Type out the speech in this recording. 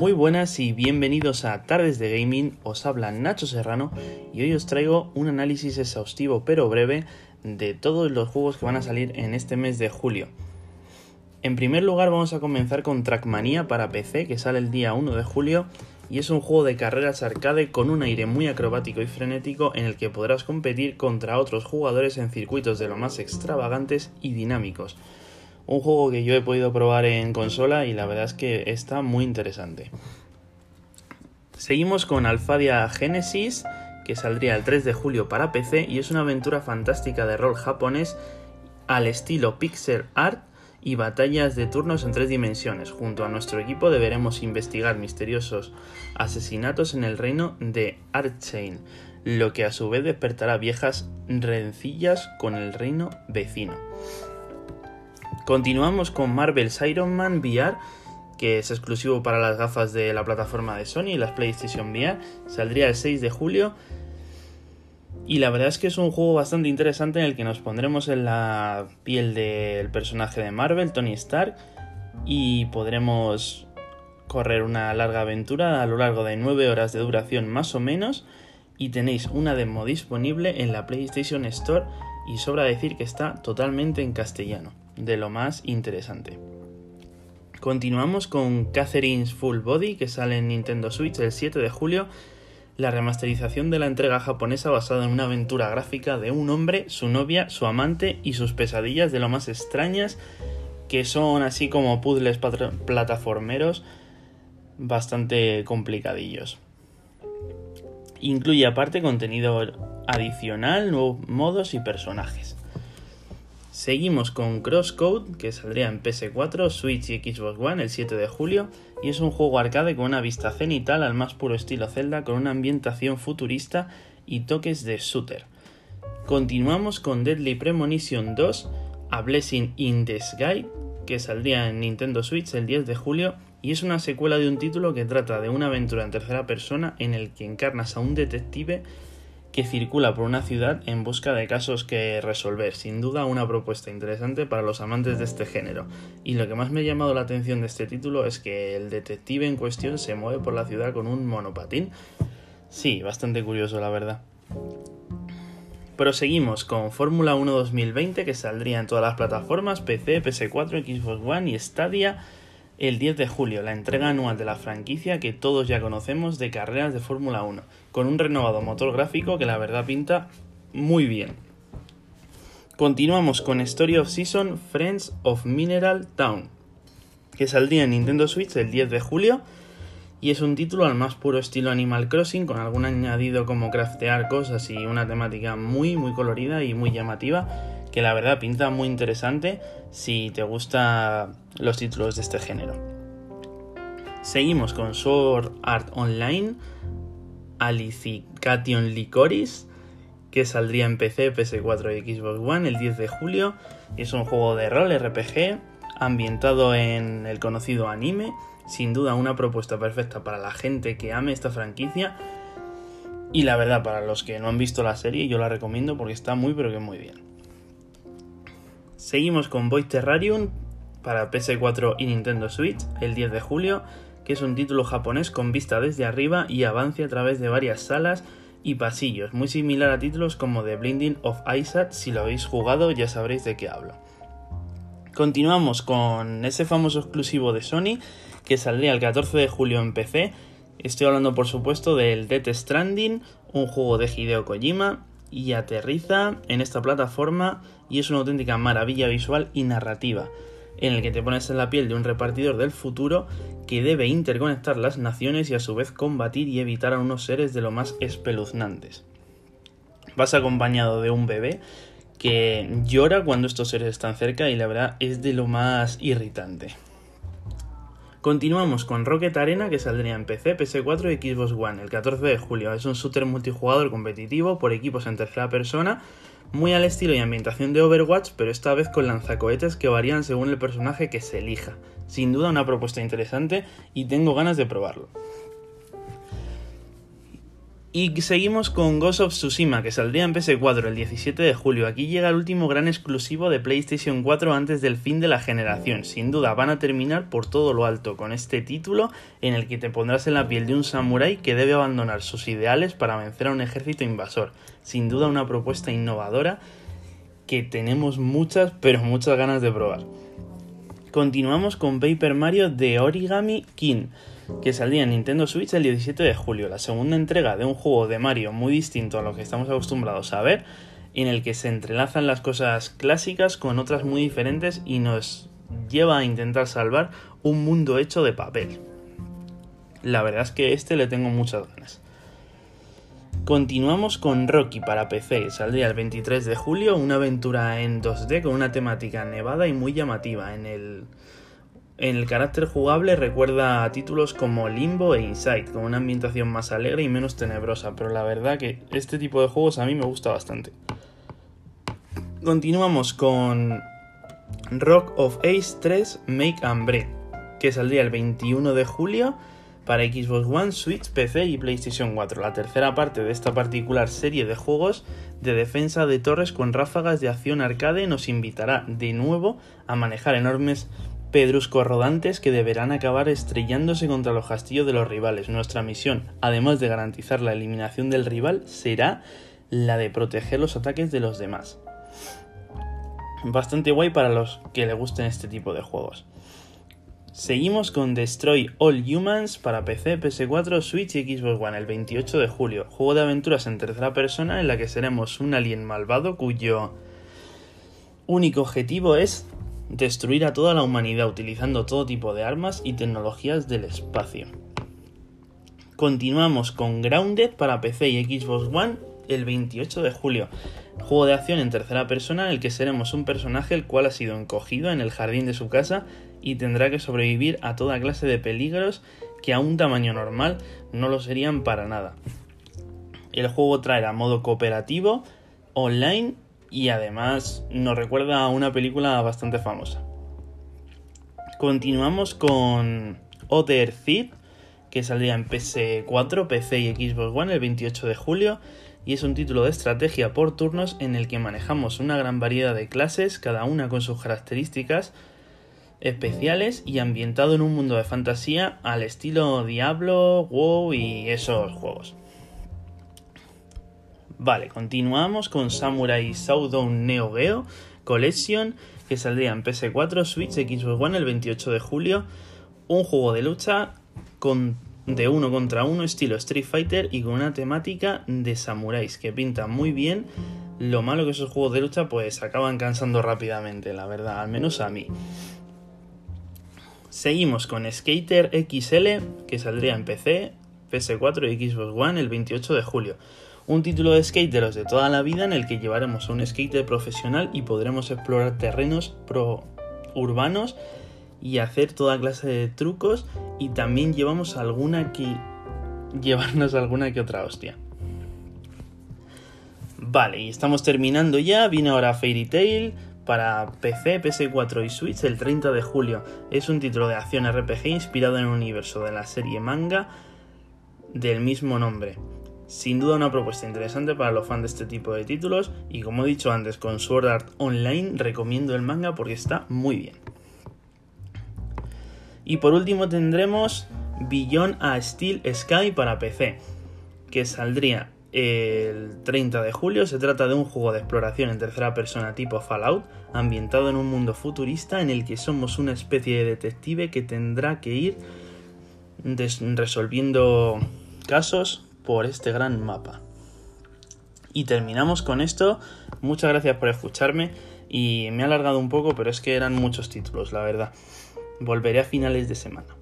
Muy buenas y bienvenidos a Tardes de Gaming, os habla Nacho Serrano y hoy os traigo un análisis exhaustivo pero breve de todos los juegos que van a salir en este mes de julio. En primer lugar vamos a comenzar con Trackmania para PC que sale el día 1 de julio y es un juego de carreras arcade con un aire muy acrobático y frenético en el que podrás competir contra otros jugadores en circuitos de lo más extravagantes y dinámicos un juego que yo he podido probar en consola y la verdad es que está muy interesante. Seguimos con Alphadia Genesis, que saldría el 3 de julio para PC y es una aventura fantástica de rol japonés al estilo pixel art y batallas de turnos en tres dimensiones. Junto a nuestro equipo deberemos investigar misteriosos asesinatos en el reino de Archain, lo que a su vez despertará viejas rencillas con el reino vecino. Continuamos con Marvel's Iron Man VR, que es exclusivo para las gafas de la plataforma de Sony las PlayStation VR. Saldría el 6 de julio. Y la verdad es que es un juego bastante interesante en el que nos pondremos en la piel del personaje de Marvel, Tony Stark, y podremos correr una larga aventura a lo largo de 9 horas de duración más o menos. Y tenéis una demo disponible en la PlayStation Store y sobra decir que está totalmente en castellano de lo más interesante. Continuamos con Catherine's Full Body, que sale en Nintendo Switch el 7 de julio, la remasterización de la entrega japonesa basada en una aventura gráfica de un hombre, su novia, su amante y sus pesadillas de lo más extrañas, que son así como puzzles plataformeros bastante complicadillos. Incluye aparte contenido adicional, nuevos modos y personajes. Seguimos con Crosscode, que saldría en PS4, Switch y Xbox One el 7 de julio, y es un juego arcade con una vista cenital al más puro estilo Zelda, con una ambientación futurista y toques de shooter. Continuamos con Deadly Premonition 2, A Blessing in the Sky, que saldría en Nintendo Switch el 10 de julio, y es una secuela de un título que trata de una aventura en tercera persona en el que encarnas a un detective que circula por una ciudad en busca de casos que resolver. Sin duda una propuesta interesante para los amantes de este género. Y lo que más me ha llamado la atención de este título es que el detective en cuestión se mueve por la ciudad con un monopatín. Sí, bastante curioso la verdad. Proseguimos con Fórmula 1 2020 que saldría en todas las plataformas PC, PS4, Xbox One y Stadia el 10 de julio, la entrega anual de la franquicia que todos ya conocemos de carreras de Fórmula 1, con un renovado motor gráfico que la verdad pinta muy bien. Continuamos con Story of Season Friends of Mineral Town, que saldría en Nintendo Switch el 10 de julio y es un título al más puro estilo Animal Crossing con algún añadido como craftear cosas y una temática muy muy colorida y muy llamativa que la verdad pinta muy interesante si te gustan los títulos de este género. Seguimos con Sword Art Online, Alicication Licoris, que saldría en PC, PS4 y Xbox One el 10 de julio. Es un juego de rol RPG ambientado en el conocido anime. Sin duda una propuesta perfecta para la gente que ame esta franquicia. Y la verdad, para los que no han visto la serie, yo la recomiendo porque está muy pero que muy bien. Seguimos con Void Terrarium para PS4 y Nintendo Switch el 10 de julio, que es un título japonés con vista desde arriba y avance a través de varias salas y pasillos, muy similar a títulos como The Blinding of Isaac, si lo habéis jugado ya sabréis de qué hablo. Continuamos con ese famoso exclusivo de Sony que saldría el 14 de julio en PC. Estoy hablando por supuesto del Death Stranding, un juego de Hideo Kojima y aterriza en esta plataforma y es una auténtica maravilla visual y narrativa, en el que te pones en la piel de un repartidor del futuro que debe interconectar las naciones y a su vez combatir y evitar a unos seres de lo más espeluznantes. Vas acompañado de un bebé que llora cuando estos seres están cerca y la verdad es de lo más irritante. Continuamos con Rocket Arena que saldría en PC, PS4 y Xbox One el 14 de julio. Es un shooter multijugador competitivo por equipos en tercera persona, muy al estilo y ambientación de Overwatch, pero esta vez con lanzacohetes que varían según el personaje que se elija. Sin duda una propuesta interesante y tengo ganas de probarlo. Y seguimos con Ghost of Tsushima, que saldría en PS4 el 17 de julio. Aquí llega el último gran exclusivo de PlayStation 4 antes del fin de la generación. Sin duda van a terminar por todo lo alto con este título en el que te pondrás en la piel de un samurái que debe abandonar sus ideales para vencer a un ejército invasor. Sin duda una propuesta innovadora que tenemos muchas, pero muchas ganas de probar. Continuamos con Paper Mario de Origami King que saldría en Nintendo Switch el 17 de julio, la segunda entrega de un juego de Mario muy distinto a lo que estamos acostumbrados a ver, en el que se entrelazan las cosas clásicas con otras muy diferentes y nos lleva a intentar salvar un mundo hecho de papel. La verdad es que este le tengo muchas ganas. Continuamos con Rocky para PC, saldría el 23 de julio, una aventura en 2D con una temática nevada y muy llamativa en el en el carácter jugable recuerda a títulos como Limbo e Inside, con una ambientación más alegre y menos tenebrosa, pero la verdad que este tipo de juegos a mí me gusta bastante. Continuamos con Rock of Ace 3 Make and Break, que saldría el 21 de julio para Xbox One, Switch, PC y PlayStation 4, la tercera parte de esta particular serie de juegos de defensa de torres con ráfagas de acción arcade nos invitará de nuevo a manejar enormes pedruscos rodantes que deberán acabar estrellándose contra los castillos de los rivales. Nuestra misión, además de garantizar la eliminación del rival, será la de proteger los ataques de los demás. Bastante guay para los que le gusten este tipo de juegos. Seguimos con Destroy All Humans para PC, PS4, Switch y Xbox One el 28 de julio. Juego de aventuras en tercera persona en la que seremos un alien malvado cuyo único objetivo es destruir a toda la humanidad utilizando todo tipo de armas y tecnologías del espacio. Continuamos con Grounded para PC y Xbox One el 28 de julio. Juego de acción en tercera persona en el que seremos un personaje el cual ha sido encogido en el jardín de su casa y tendrá que sobrevivir a toda clase de peligros que a un tamaño normal no lo serían para nada. El juego traerá modo cooperativo, online y además nos recuerda a una película bastante famosa. Continuamos con Other Thief, que saldría en PS4, PC y Xbox One el 28 de julio, y es un título de estrategia por turnos en el que manejamos una gran variedad de clases, cada una con sus características especiales y ambientado en un mundo de fantasía al estilo Diablo, WoW y esos juegos. Vale, continuamos con Samurai Showdown Neo Geo Collection, que saldría en PS4, Switch, Xbox One el 28 de julio. Un juego de lucha con, de uno contra uno, estilo Street Fighter y con una temática de samuráis que pinta muy bien. Lo malo que esos juegos de lucha pues acaban cansando rápidamente, la verdad, al menos a mí. Seguimos con Skater XL, que saldría en PC, PS4 y Xbox One el 28 de julio un título de skate de los de toda la vida en el que llevaremos a un skater profesional y podremos explorar terrenos pro urbanos y hacer toda clase de trucos y también llevamos alguna que llevarnos alguna que otra hostia. Vale, y estamos terminando ya, viene ahora Fairy Tail para PC, PS4 y Switch el 30 de julio. Es un título de acción RPG inspirado en el universo de la serie manga del mismo nombre. Sin duda una propuesta interesante para los fans de este tipo de títulos y como he dicho antes con Sword Art Online recomiendo el manga porque está muy bien. Y por último tendremos Beyond a Steel Sky para PC, que saldría el 30 de julio. Se trata de un juego de exploración en tercera persona tipo Fallout, ambientado en un mundo futurista en el que somos una especie de detective que tendrá que ir resolviendo casos por este gran mapa. Y terminamos con esto. Muchas gracias por escucharme y me he alargado un poco, pero es que eran muchos títulos, la verdad. Volveré a finales de semana.